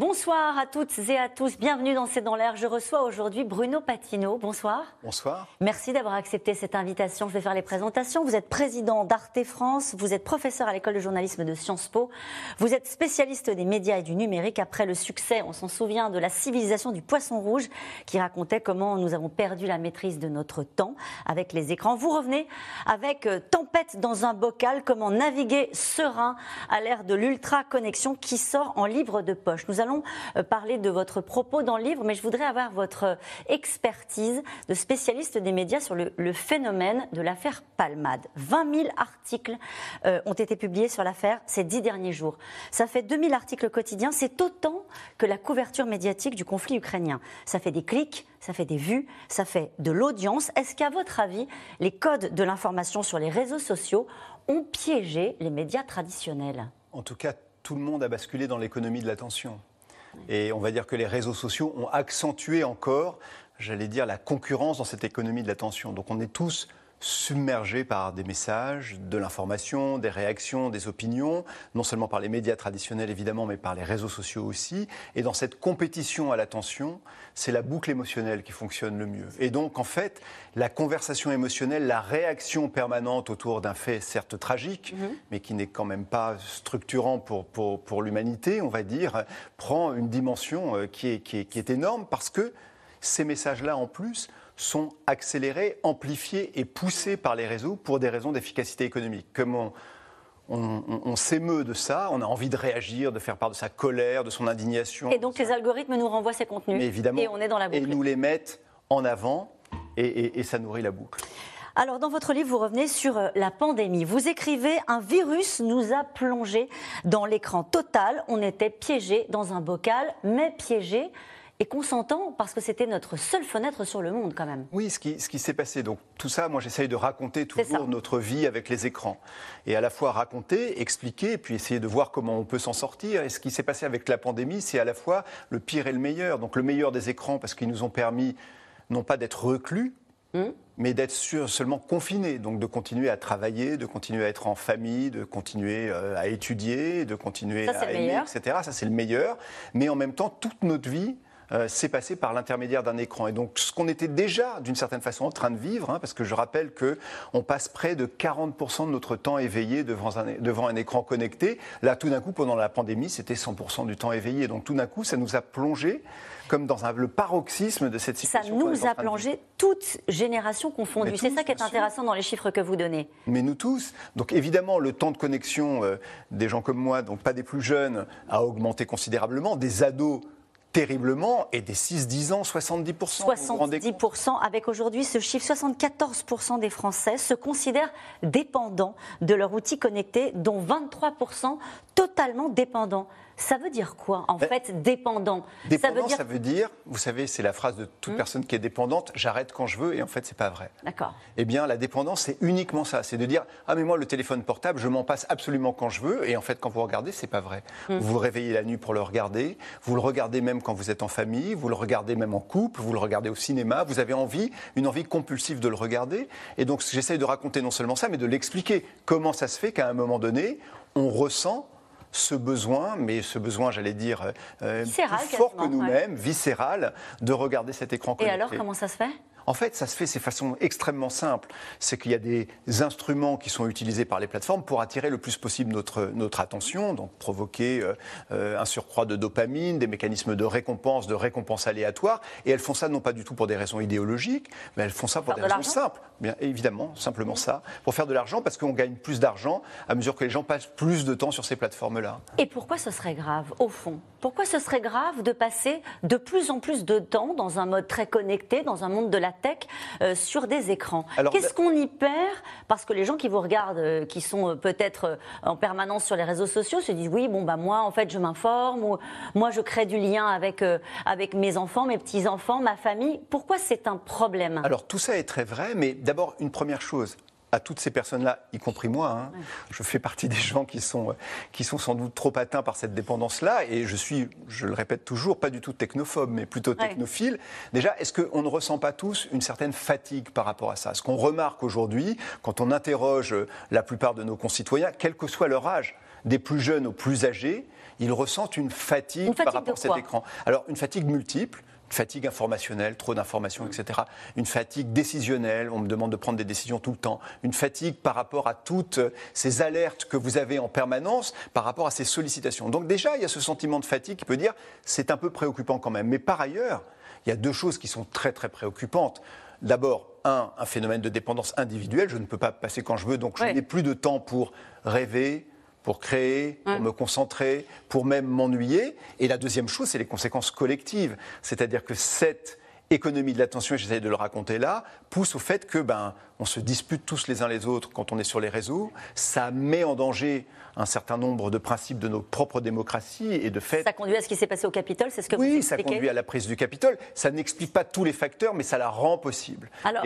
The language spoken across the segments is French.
Bonsoir à toutes et à tous. Bienvenue dans C'est dans l'air. Je reçois aujourd'hui Bruno Patino. Bonsoir. Bonsoir. Merci d'avoir accepté cette invitation. Je vais faire les présentations. Vous êtes président d'Arte France. Vous êtes professeur à l'école de journalisme de Sciences Po. Vous êtes spécialiste des médias et du numérique après le succès, on s'en souvient, de la civilisation du poisson rouge qui racontait comment nous avons perdu la maîtrise de notre temps avec les écrans. Vous revenez avec euh, Tempête dans un bocal, comment naviguer serein à l'ère de l'ultra connexion qui sort en livre de poche. Nous allons euh, parler de votre propos dans le livre, mais je voudrais avoir votre expertise de spécialiste des médias sur le, phénomène de l'affaire Palmade. 20 000 articles euh, ont été publiés sur l'affaire ces dix derniers jours. Ça fait 2 000 articles quotidiens, c'est autant que la couverture médiatique du conflit ukrainien. Ça fait des clics, ça fait des vues, ça fait de l'audience. Est-ce qu'à votre avis, les codes de l'information sur les réseaux sociaux ont piégé les médias traditionnels? En tout cas, tout le monde a basculé dans l'économie de l'attention. Et on va dire que les réseaux sociaux ont accentué encore, j'allais dire, la concurrence dans cette économie de l'attention. Donc on est tous submergés par des messages, de l'information, des réactions, des opinions, non seulement par les médias traditionnels évidemment, mais par les réseaux sociaux aussi. Et dans cette compétition à l'attention, c'est la boucle émotionnelle qui fonctionne le mieux. Et donc en fait, la conversation émotionnelle, la réaction permanente autour d'un fait certes tragique, mhm. mais qui n'est quand même pas structurant pour, pour, pour l'humanité, on va dire, prend une dimension euh, qui est, qui est, qui est énorme parce que ces messages-là en plus sont accélérés, amplifiés et poussés par les réseaux pour des raisons d'efficacité économique. Comment on, s'émeut de ça, on a envie de réagir, de faire part de sa colère, de son indignation. Et donc les algorithmes nous renvoient ces contenus. évidemment. Et on est dans la boucle. Et nous les mettent en avant et, ça nourrit la boucle. Alors, dans votre livre, vous revenez sur euh, la pandémie. Vous écrivez Un virus nous a plongé dans l'écran total. On était piégé dans un bocal, mais piégé et consentant parce que c'était notre seule fenêtre sur le monde quand même. Oui, ce qui, ce qui s'est passé. Donc tout ça, moi j'essaye de raconter toujours notre vie avec les écrans. Et à la fois raconter, expliquer, et puis essayer de voir comment on peut s'en sortir. Et ce qui s'est passé avec la pandémie, c'est à la fois le pire et le meilleur. Donc le meilleur des écrans parce qu'ils nous ont permis non pas d'être reclus, hmm. mais d'être seulement confinés, donc de continuer à travailler, de continuer à être en famille, de continuer euh, à étudier, de continuer à aimer, etc. Ça, c'est le meilleur. Mais en même temps, toute notre vie euh, c'est passé par l'intermédiaire d'un écran. Et donc, ce qu'on était déjà, d'une certaine façon, en train de vivre, hein, parce que je rappelle qu'on passe près de 40% de notre temps éveillé devant un, devant un écran connecté. Là, tout d'un coup, pendant la pandémie, c'était 100% du temps éveillé. Donc, tout d'un coup, ça nous a plongé comme dans le paroxysme de cette situation. Ça nous a plongé, toutes générations confondues. C'est ça qui est intéressant dans les chiffres que vous donnez. Mais nous tous. Donc évidemment, le temps de connexion euh, des gens comme moi, donc pas des plus jeunes, a augmenté considérablement. Des ados terriblement et des 6-10 ans, 70%. 70% avec aujourd'hui ce chiffre, 74% des Français se considèrent dépendants de leur outil connecté, dont 23% totalement dépendants. Ça veut dire quoi, en fait, dépendant Dépendant, ça veut, dire... vous savez, c'est la phrase de toute hmm. personne qui est dépendante, j'arrête quand je veux, et en fait, c'est pas vrai. D'accord. Eh bien, la dépendance, c'est uniquement ça, c'est de dire, ah mais moi, le téléphone portable, je m'en passe absolument quand je veux, et en fait, quand vous regardez, c'est pas vrai. Hmm. Vous vous réveillez la nuit pour le regarder, vous le regardez même quand vous êtes en famille, vous le regardez même en couple, vous le regardez au cinéma, vous avez envie, une envie compulsive de le regarder, et donc j'essaye de raconter non seulement ça, mais de l'expliquer. Comment ça se fait qu'à un moment donné, on ressent ce besoin, mais ce besoin, j'allais dire, euh, plus fort que nous-mêmes, viscéral, de regarder cet écran connecté. Et alors, comment ça se fait? En fait, ça se fait de façon extrêmement simple. C'est qu'il y a des instruments qui sont utilisés par les plateformes pour attirer le plus possible notre, notre attention, donc provoquer euh, euh, un surcroît de dopamine, des mécanismes de récompense, de récompense aléatoire. Et elles font ça non pas du tout pour des raisons idéologiques, mais elles font ça pour des raisons simples. Bien évidemment, simplement ça, pour faire de l'argent, parce qu'on gagne plus d'argent à mesure que les gens passent plus de temps sur ces plateformes-là. Et pourquoi ce serait grave, au fond? Pourquoi ce serait grave de passer de plus en plus de temps dans un mode très connecté, dans un monde de la tech, euh, sur des écrans. Qu'est-ce qu'on y perd? Parce que les gens qui vous regardent, euh, qui sont euh, peut-être en permanence sur les réseaux sociaux, se disent oui, bon bah moi en fait je m'informe, ou moi je crée du lien avec avec mes enfants, mes petits enfants, ma famille. Pourquoi c'est un problème? Alors tout ça est très vrai, mais d'abord une première chose à toutes ces personnes-là, y compris moi. Hein. Je fais partie des gens qui sont, qui sont sans doute trop atteints par cette dépendance-là. Et je suis, je le répète toujours, pas du tout technophobe, mais plutôt technophile. Déjà, est-ce qu'on ne ressent pas tous une certaine fatigue par rapport à ça? Ce qu'on remarque aujourd'hui, quand on interroge la plupart de nos concitoyens, quel que soit leur âge, des plus jeunes aux plus âgés, ils ressentent une fatigue, par rapport à cet écran. Alors, une fatigue multiple fatigue informationnelle, trop d'informations, etc. Une fatigue décisionnelle, on me demande de prendre des décisions tout le temps. Une fatigue par rapport à toutes ces alertes que vous avez en permanence, par rapport à ces sollicitations. Donc déjà, il y a ce sentiment de fatigue qui peut dire c'est un peu préoccupant quand même. Mais par ailleurs, il y a deux choses qui sont très très préoccupantes. D'abord, un, un phénomène de dépendance individuelle. Je ne peux pas passer quand je veux, donc je n'ai plus de temps pour rêver, pour créer, pour me concentrer, pour même m'ennuyer. Et la deuxième chose, c'est les conséquences collectives. C'est-à-dire que cette économie de l'attention, et j'essaie de le raconter là, pousse au fait que ben, on se dispute tous les uns les autres quand on est sur les réseaux. Ça met en danger un certain nombre de principes de nos propres démocraties et de fait. Ça conduit à ce qui s'est passé au Capitole, c'est ce que oui, vous Oui, ça conduit à la prise du Capitole. Ça n'explique pas tous les facteurs, mais ça la rend possible. Alors,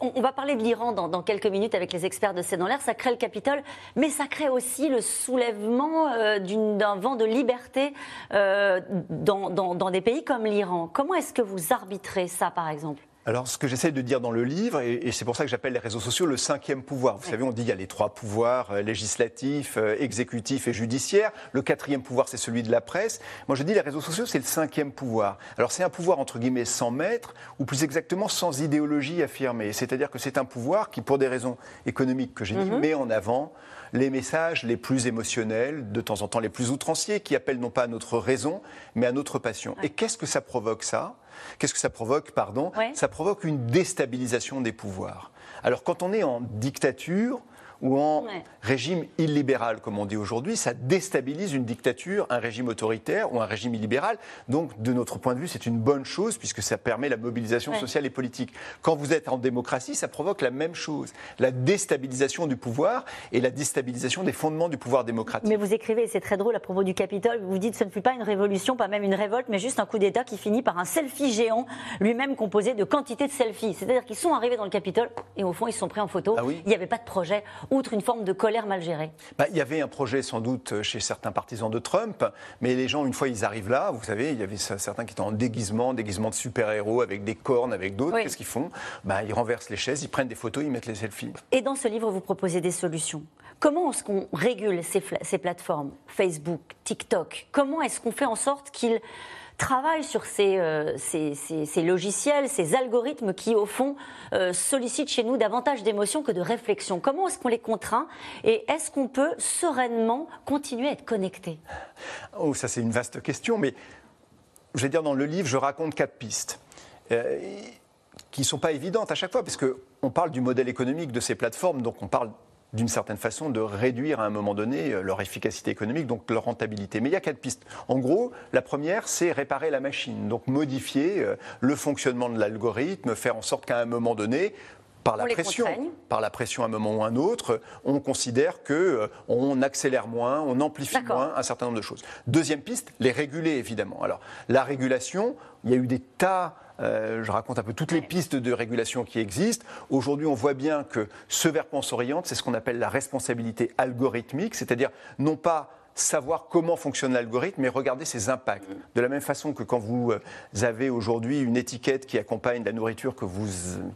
on, va parler de l'Iran dans, quelques minutes avec les experts de C'est dans l'air. Ça crée le Capitole, mais ça crée aussi le soulèvement euh, d'un vent de liberté euh, dans, dans des pays comme l'Iran. Comment est-ce que vous arbitrez ça, par exemple? Alors, ce que j'essaie de dire dans le livre, et, c'est pour ça que j'appelle les réseaux sociaux le cinquième pouvoir. Vous savez, on dit qu'il y a les trois pouvoirs, euh, législatif, euh, exécutif et judiciaire. Le quatrième pouvoir, c'est celui de la presse. Moi, je dis les réseaux sociaux, c'est le cinquième pouvoir. Alors, c'est un pouvoir, entre guillemets, sans maître, ou plus exactement, sans idéologie affirmée. C'est-à-dire que c'est un pouvoir qui, pour des raisons économiques que j'ai dit, mhm. met en avant les messages les plus émotionnels, de temps en temps les plus outranciers, qui appellent non pas à notre raison, mais à notre passion. Et qu'est-ce que ça provoque, ça? Qu'est-ce que ça provoque, pardon? Ça provoque une déstabilisation des pouvoirs. Alors quand on est en dictature, ou en régime illibéral, comme on dit aujourd'hui, ça déstabilise une dictature, un régime autoritaire ou un régime illibéral. Donc, de notre point de vue, c'est une bonne chose puisque ça permet la mobilisation sociale et politique. Quand vous êtes en démocratie, ça provoque la même chose, la déstabilisation du pouvoir et la déstabilisation des fondements du pouvoir démocratique. Mais vous écrivez, c'est très drôle à propos du Capitole, vous dites que ce ne fut pas une révolution, pas même une révolte, mais juste un coup d'État qui finit par un selfie géant, lui-même composé de quantités de selfies. C'est-à-dire qu'ils sont arrivés dans le Capitole et au fond, ils se sont pris en photo. Ah il n'y avait pas de projet outre une forme de colère mal gérée bah, Il y avait un projet sans doute chez certains partisans de Trump, mais les gens, une fois ils arrivent là, vous savez, il y avait certains qui étaient en déguisement, déguisement de super-héros, avec des cornes, avec d'autres. Qu'est-ce qu'ils font? Bah, Ils renversent les chaises, ils prennent des photos, ils mettent les selfies. Et dans ce livre, vous proposez des solutions. Comment est-ce qu'on régule ces, ces plateformes, Facebook, TikTok? Comment est-ce qu'on fait en sorte qu'ils travaille sur euh, ces, logiciels, ces algorithmes qui, au fond, euh, sollicitent chez nous davantage d'émotions que de réflexion. Comment est-ce qu'on les contraint et est-ce qu'on peut sereinement continuer à être connecté? Oh, ça c'est une vaste question, mais je vais dire dans le livre, je raconte quatre pistes. Euh, qui ne sont pas évidentes à chaque fois, parce qu'on parle du modèle économique de ces plateformes, donc on parle d'une certaine façon, de réduire à un moment donné euh, leur efficacité économique, donc leur rentabilité. Mais il y a quatre pistes. En gros, la première, c'est réparer la machine, donc modifier euh, le fonctionnement de l'algorithme, faire en sorte qu'à un moment donné, par la pression, par la pression à un moment ou un autre, on considère que euh, on accélère moins, on amplifie moins un certain nombre de choses. Deuxième piste, les réguler évidemment. Alors la régulation, il y a eu des tas euh, je raconte un peu toutes les pistes de régulation qui existent. Aujourd'hui, on voit bien que ce vers quoi on s'oriente, c'est ce qu'on appelle la responsabilité algorithmique, c'est-à-dire non pas savoir comment fonctionne l'algorithme mais regarder ses impacts. De la même façon que quand vous euh, avez aujourd'hui une étiquette qui accompagne la nourriture que vous,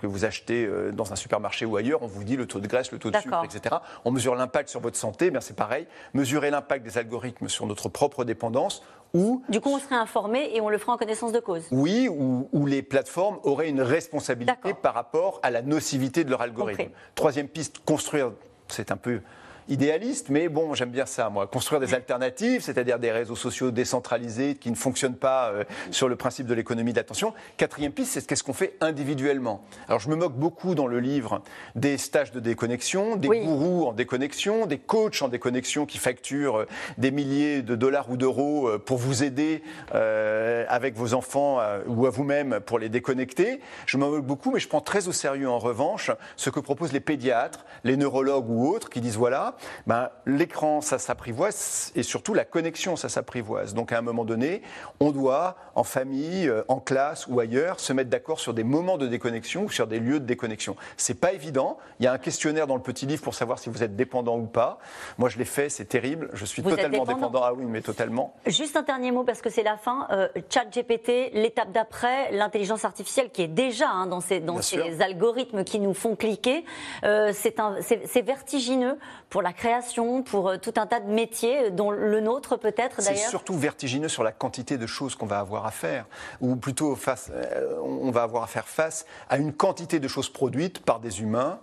que vous achetez euh, dans un supermarché ou ailleurs, on vous dit le taux de graisse, le taux de sucre, etc. On mesure l'impact sur votre santé, c'est pareil. Mesurer l'impact des algorithmes sur notre propre dépendance ou... Du coup, on serait informé et on le fera en connaissance de cause. Oui, ou, les plateformes auraient une responsabilité par rapport à la nocivité de leur algorithme. Troisième piste, construire, c'est un peu idéaliste, mais bon, j'aime bien ça, moi. Construire des alternatives, c'est-à-dire des réseaux sociaux décentralisés qui ne fonctionnent pas euh, sur le principe de l'économie de l'attention. Quatrième piste, c'est qu'est-ce qu'on fait individuellement. Alors, je me moque beaucoup dans le livre des stages de déconnexion, des gourous en déconnexion, des coachs en déconnexion qui facturent euh, des milliers de dollars ou d'euros euh, pour vous aider avec vos enfants ou à vous-même pour les déconnecter. Je me moque beaucoup, mais je prends très au sérieux en revanche ce que proposent les pédiatres, les neurologues ou autres qui disent voilà, ben, l'écran, ça s'apprivoise et surtout la connexion, ça s'apprivoise. Donc à un moment donné, on doit, en famille, euh, en classe ou ailleurs, se mettre d'accord sur des moments de déconnexion ou sur des lieux de déconnexion. C'est pas évident. Il y a un questionnaire dans le petit livre pour savoir si vous êtes dépendant ou pas. Moi, je l'ai fait, c'est terrible. Je suis totalement dépendant. Ah oui, mais totalement. Juste un dernier mot parce que c'est la fin. Euh, Chat GPT, l'étape d'après, l'intelligence artificielle qui est déjà hein, dans, ces, dans ces algorithmes qui nous font cliquer. Euh, c'est vertigineux pour la création, pour euh, tout un tas de métiers, dont le nôtre peut-être d'ailleurs. C'est surtout vertigineux sur la quantité de choses qu'on va avoir à faire, ou plutôt face, euh, on va avoir à faire face à une quantité de choses produites par des humains,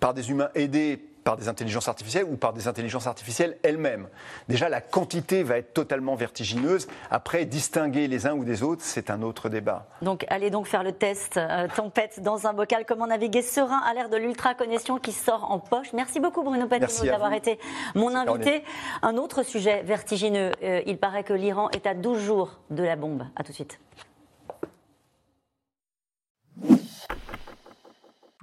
par des humains aidés par des intelligences artificielles ou par des intelligences artificielles elles-mêmes. Déjà, la quantité va être totalement vertigineuse. Après, distinguer les uns ou des autres, c'est un autre débat. Donc, allez donc faire le test euh, tempête dans un bocal. Comment naviguer serein à l'ère de l'ultra-connexion qui sort en poche. Merci beaucoup, Bruno Patino, d'avoir été mon invité. Un autre sujet vertigineux. Euh, il paraît que l'Iran est à 12 jours de la bombe. À tout de suite.